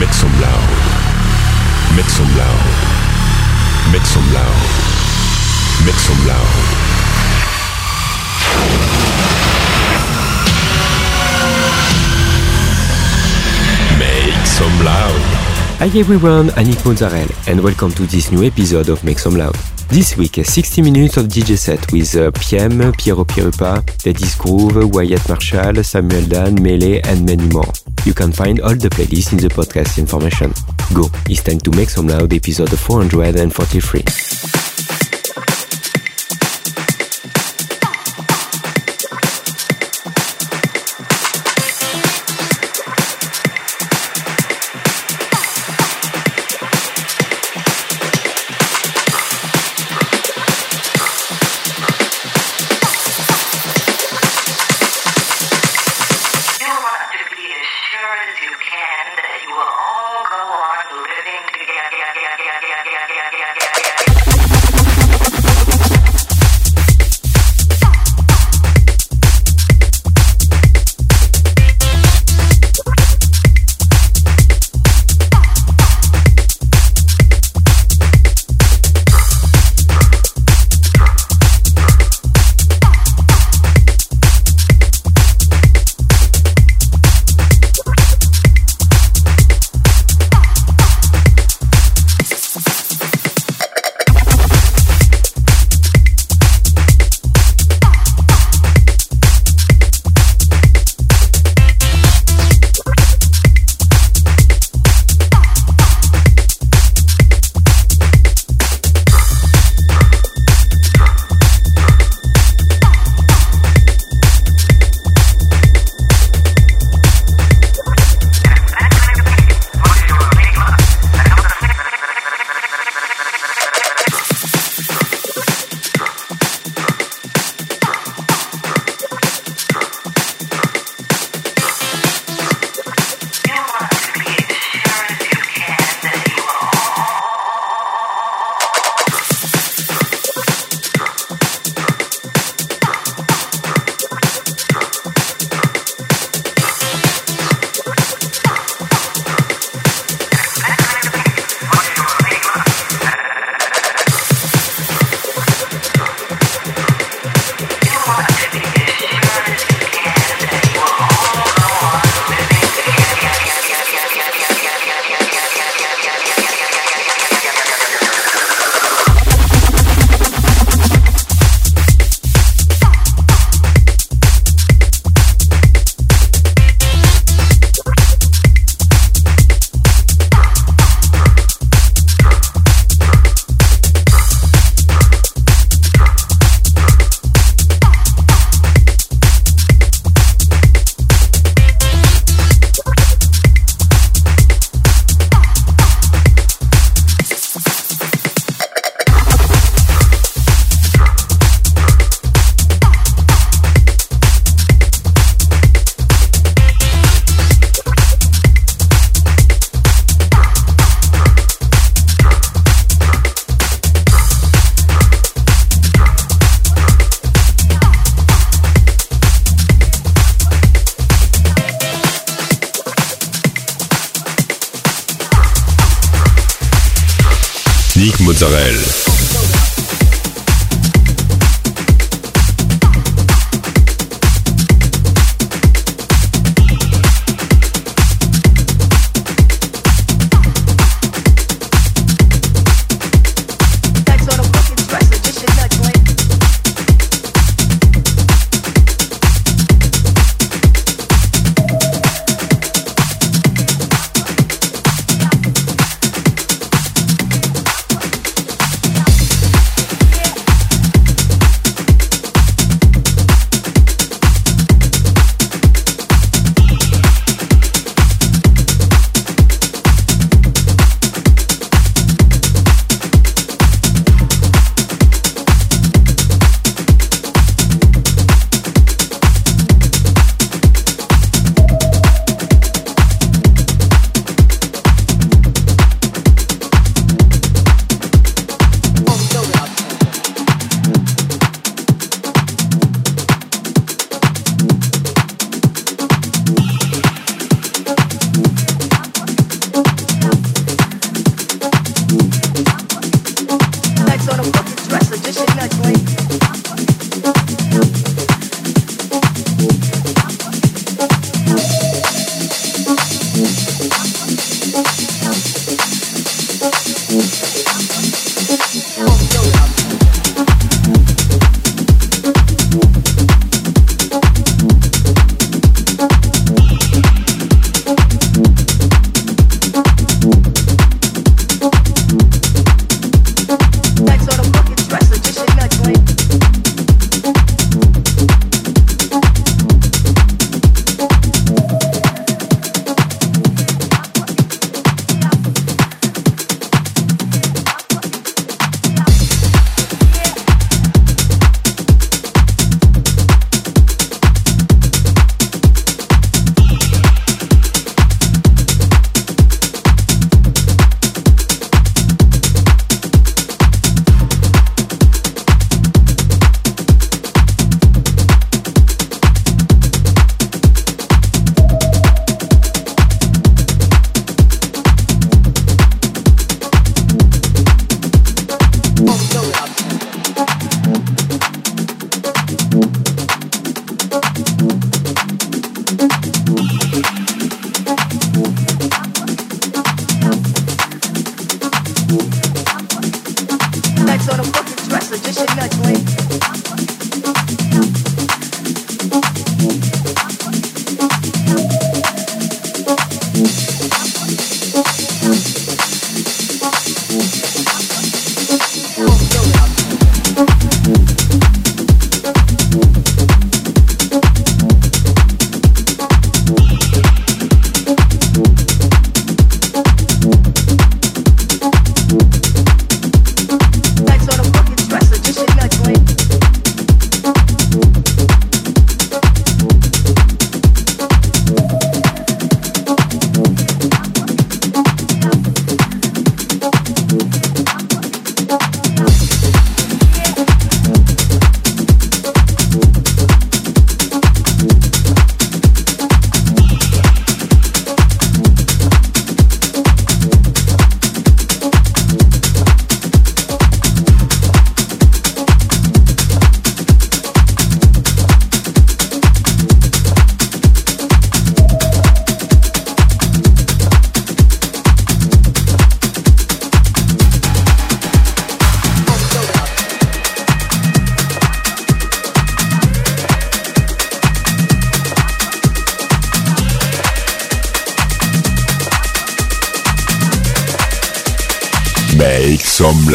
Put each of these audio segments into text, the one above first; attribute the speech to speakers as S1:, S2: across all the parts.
S1: Make some loud. Make some loud. Make some loud. Make some loud. Make some loud.
S2: Hi everyone, I'm Nick Mozzarella and welcome to this new episode of Make Some Loud. This week, 60 minutes of DJ set with uh, PM, Piero Pirupa, Ladies Groove, Wyatt Marshall, Samuel Dan, Melee and many more. You can find all the playlists in the podcast information. Go, it's time to Make Some Loud episode 443.
S3: this shit
S4: like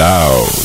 S4: some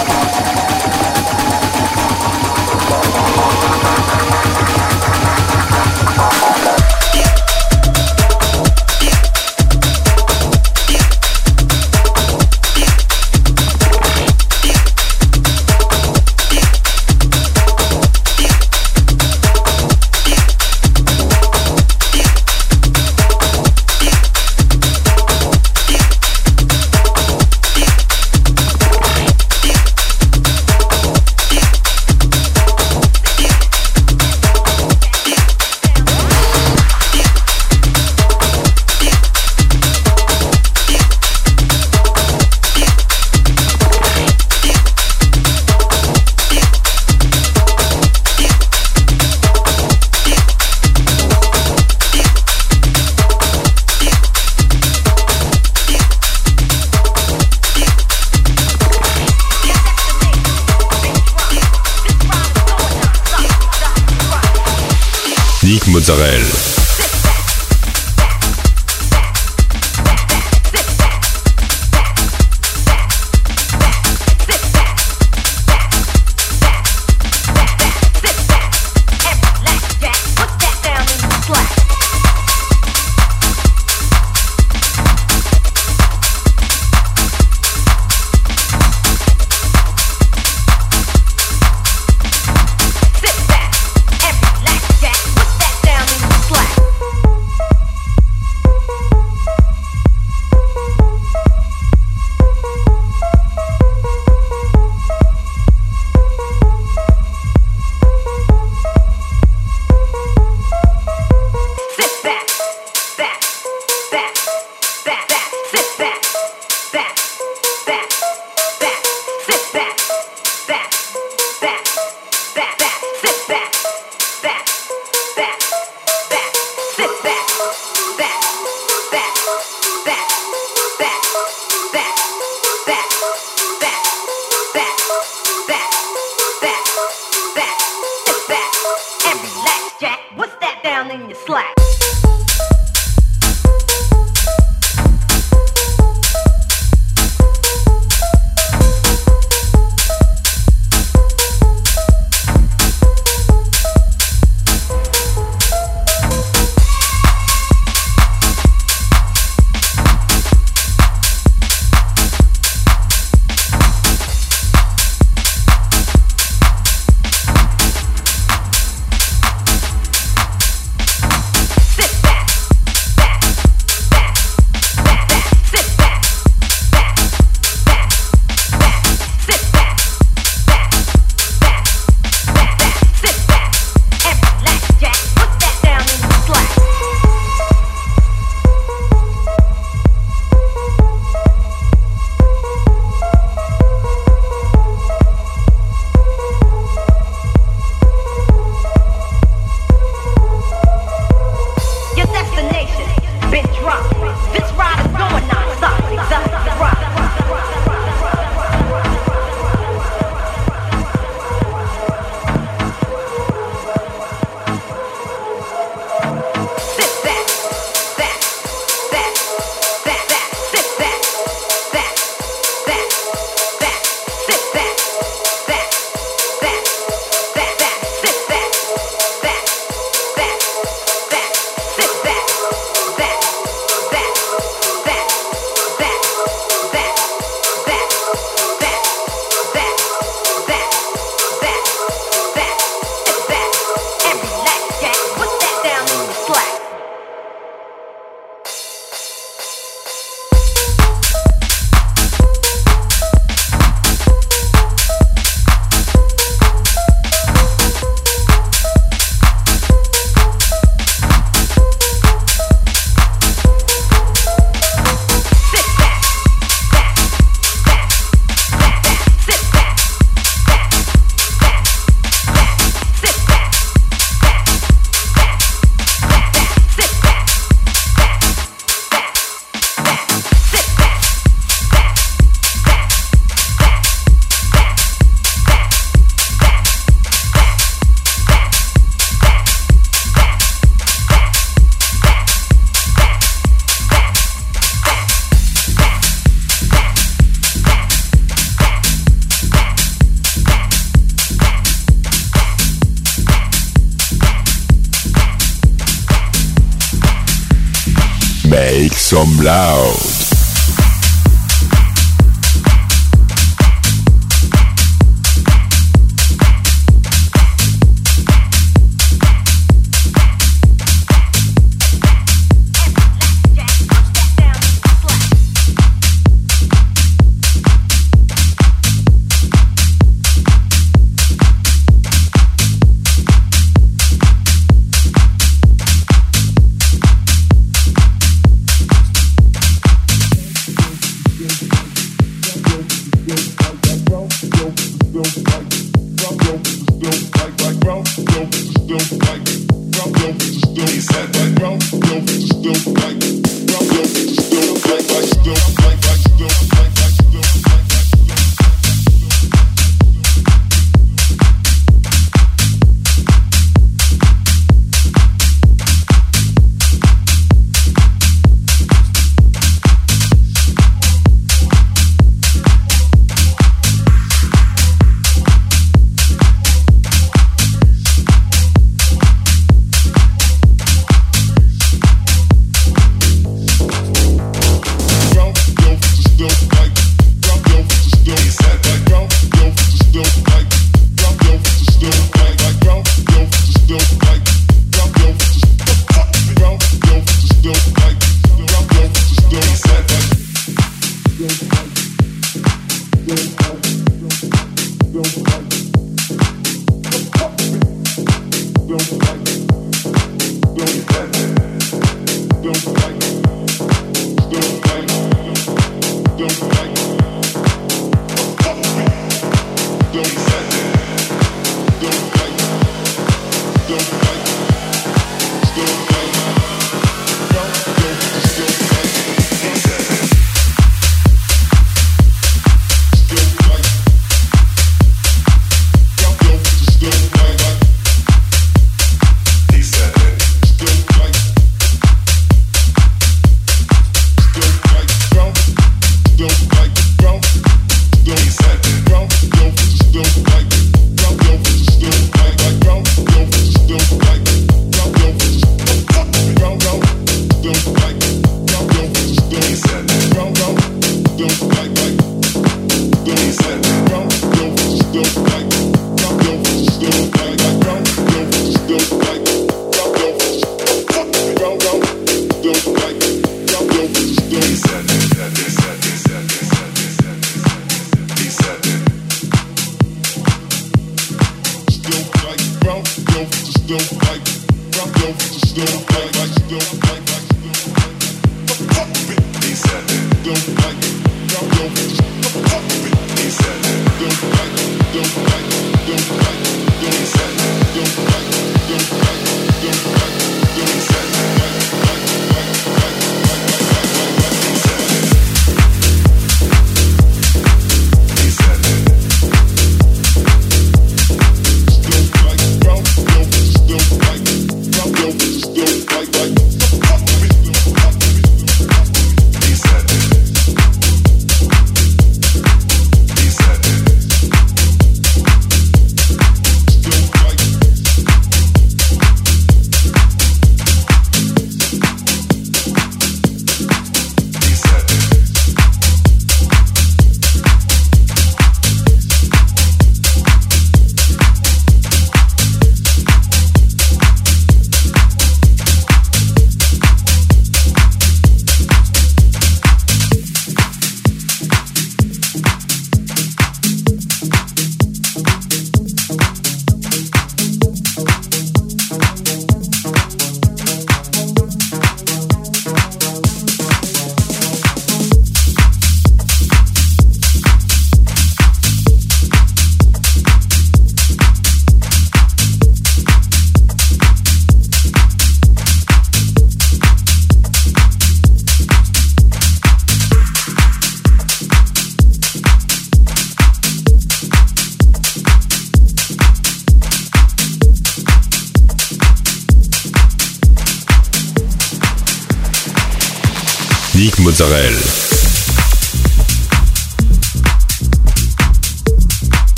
S5: Sorel.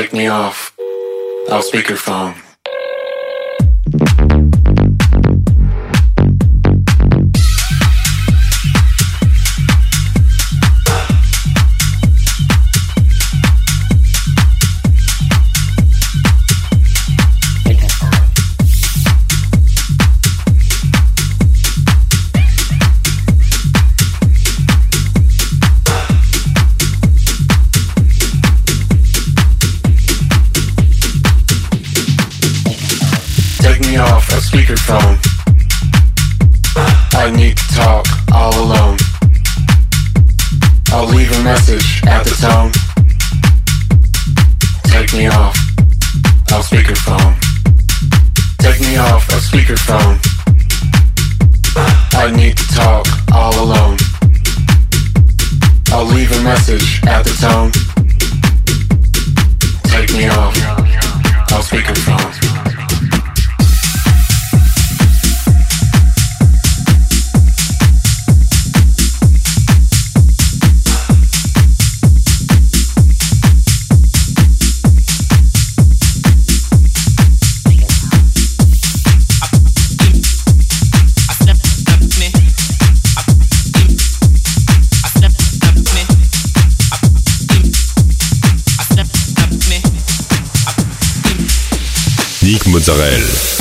S5: take me off. I'll speakerphone. speakerphone. I need to talk all alone. I'll leave a message at the tone. Take me off of speakerphone. Take me off of speakerphone. I need to talk all alone. I'll leave a message at the tone. Take me off of speakerphone.
S1: Mozzarella.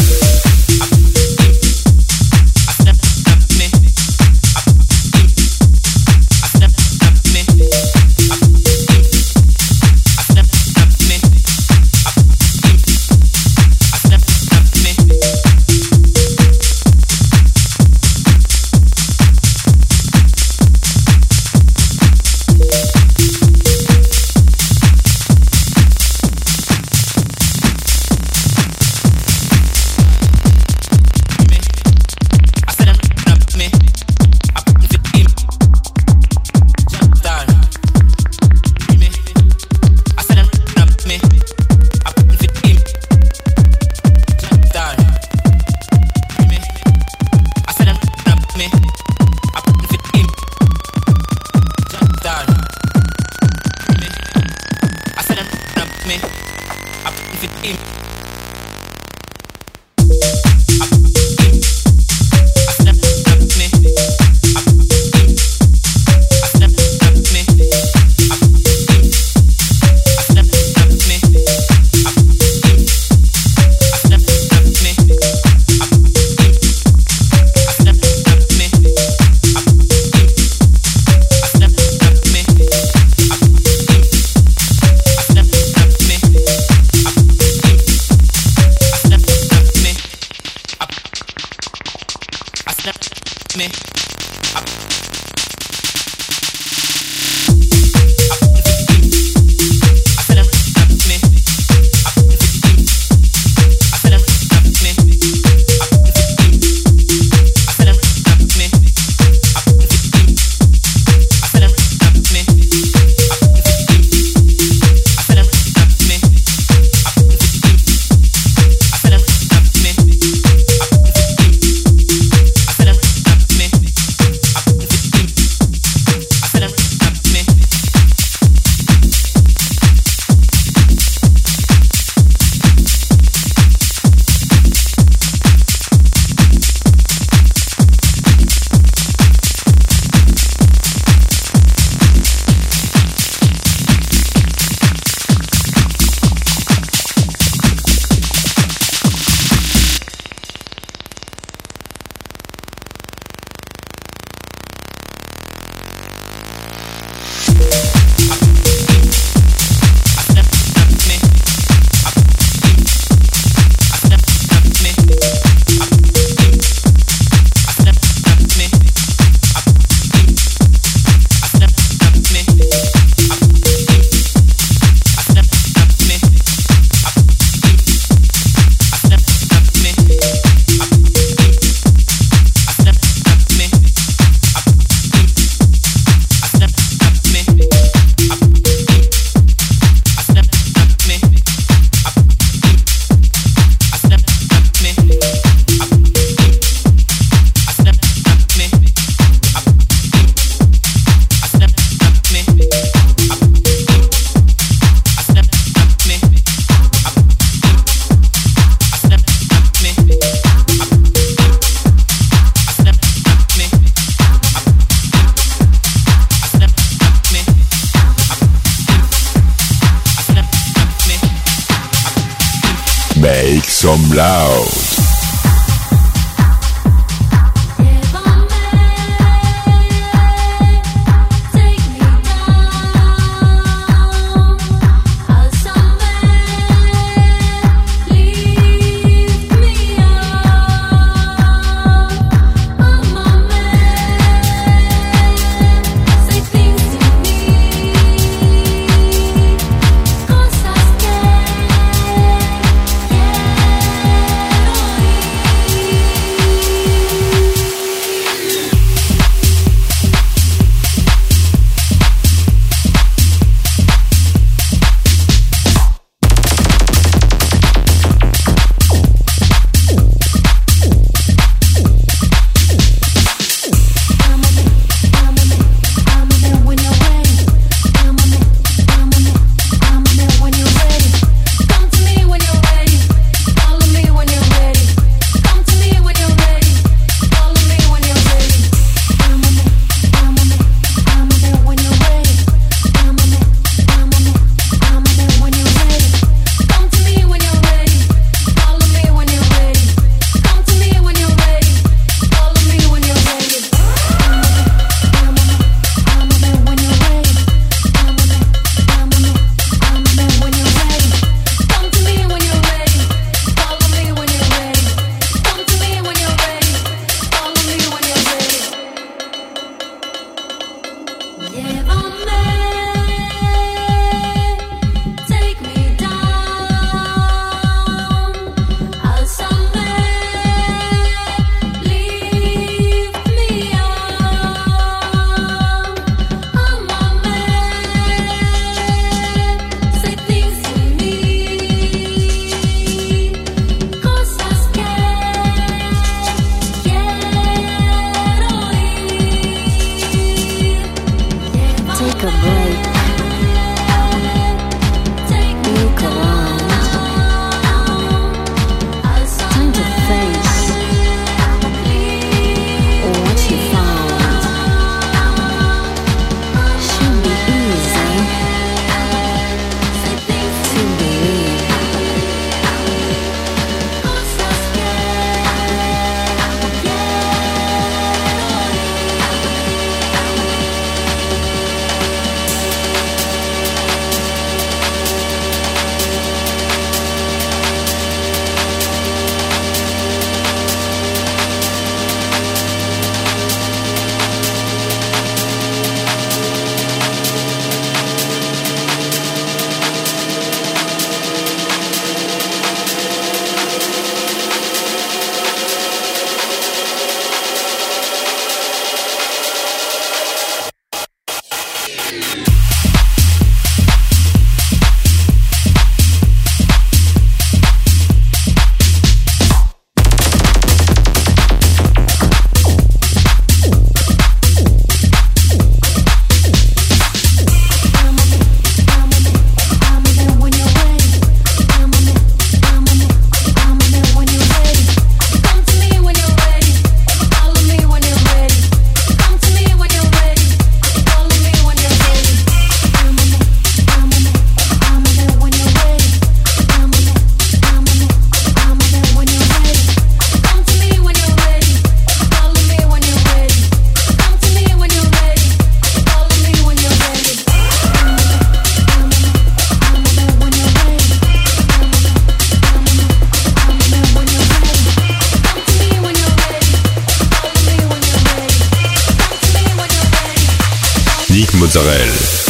S1: Mozzarella.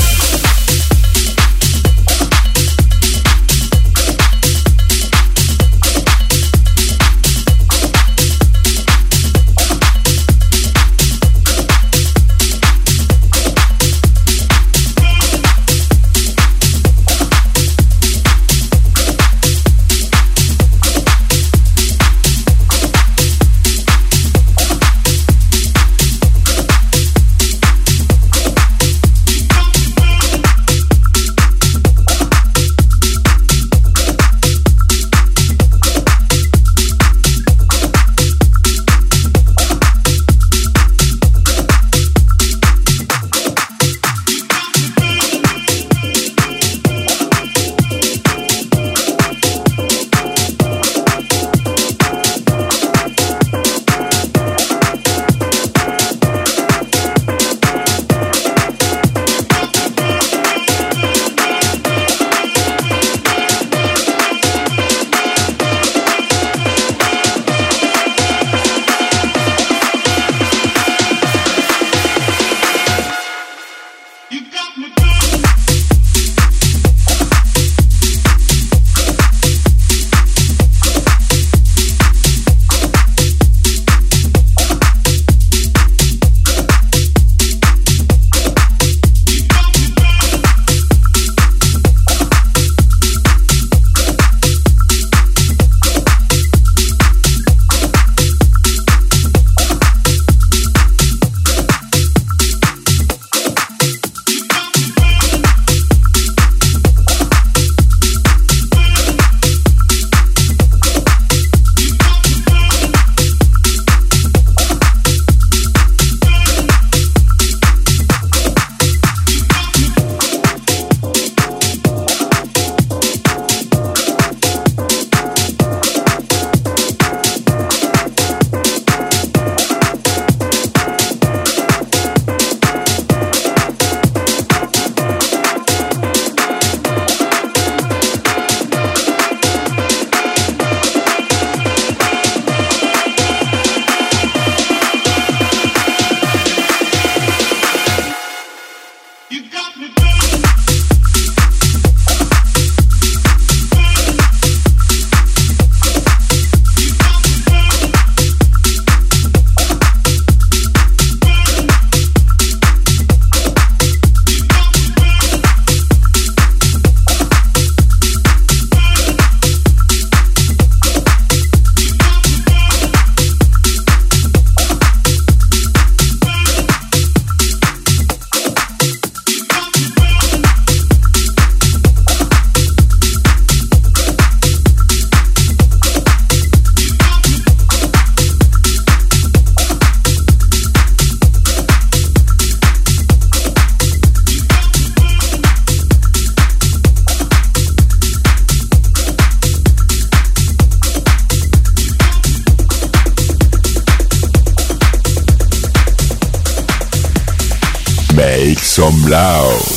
S6: Ciao.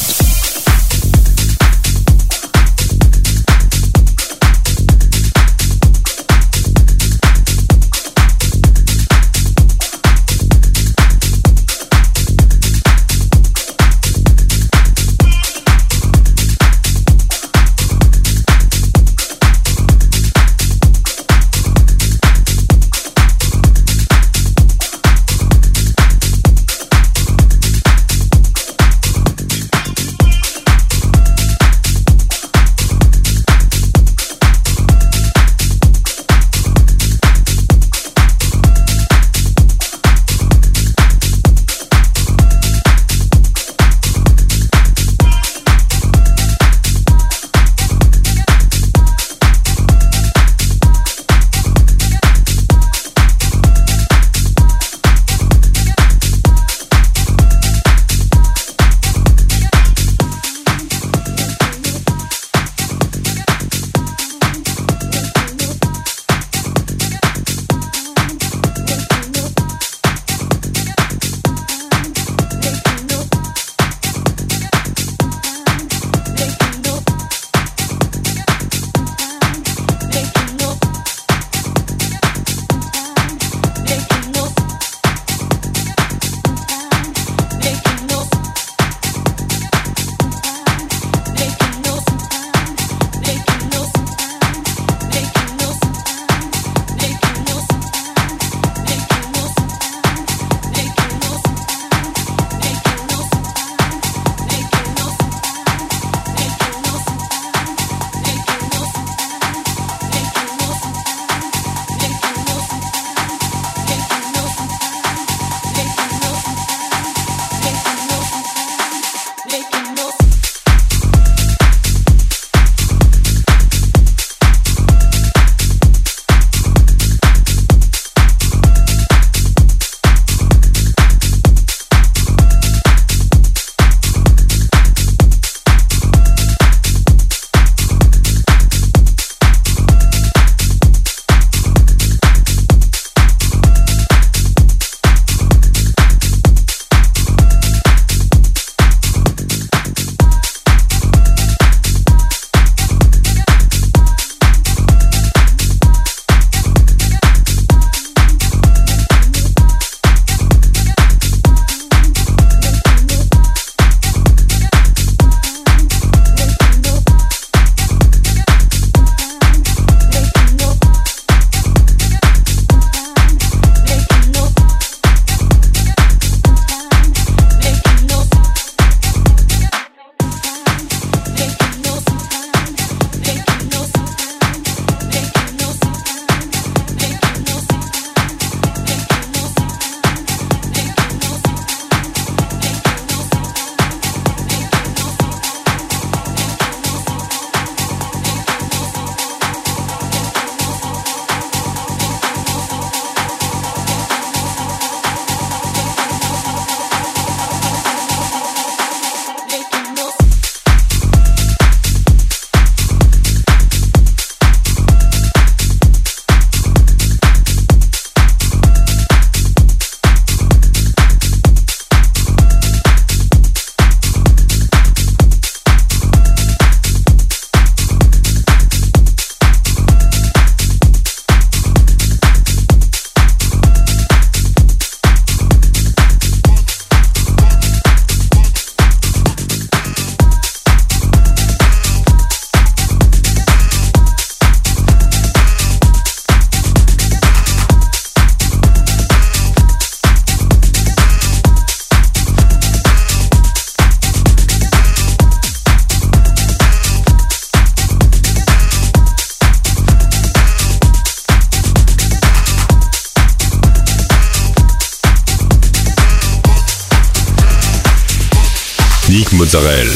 S6: Israël.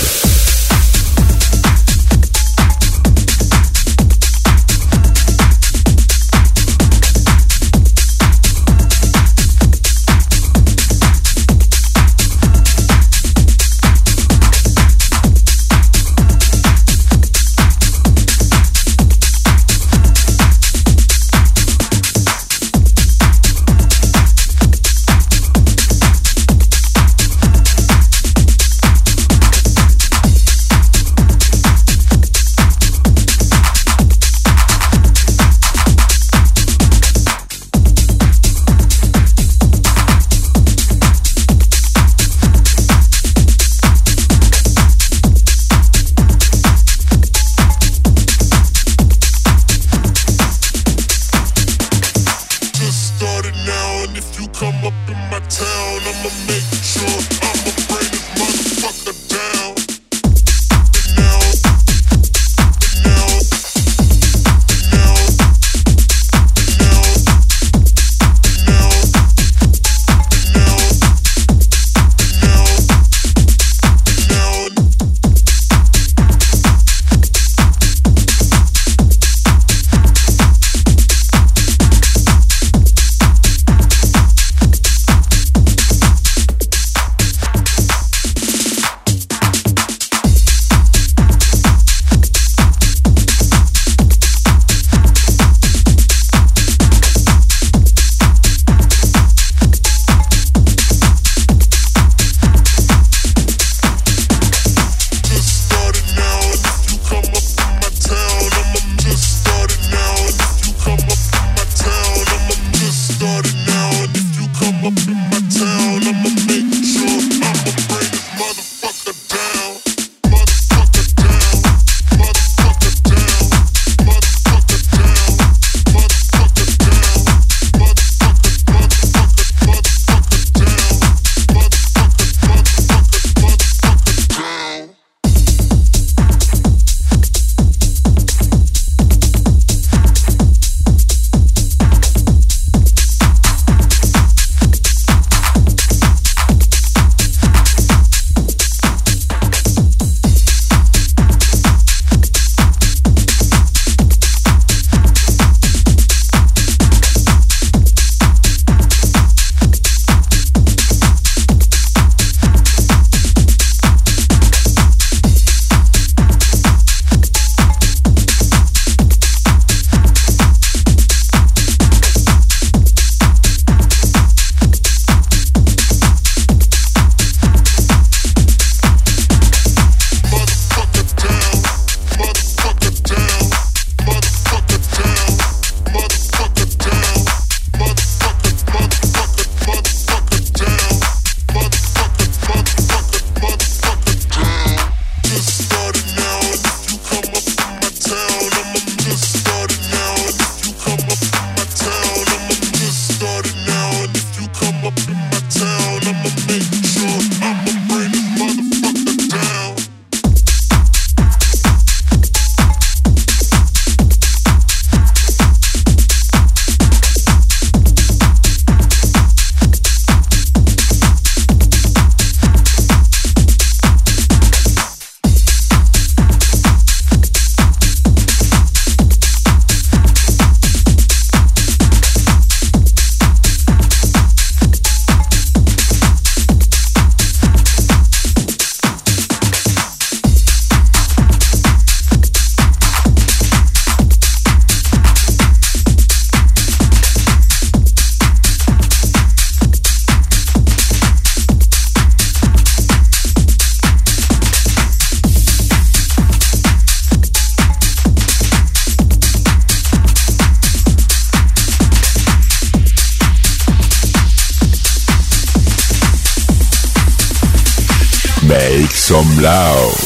S6: Loud.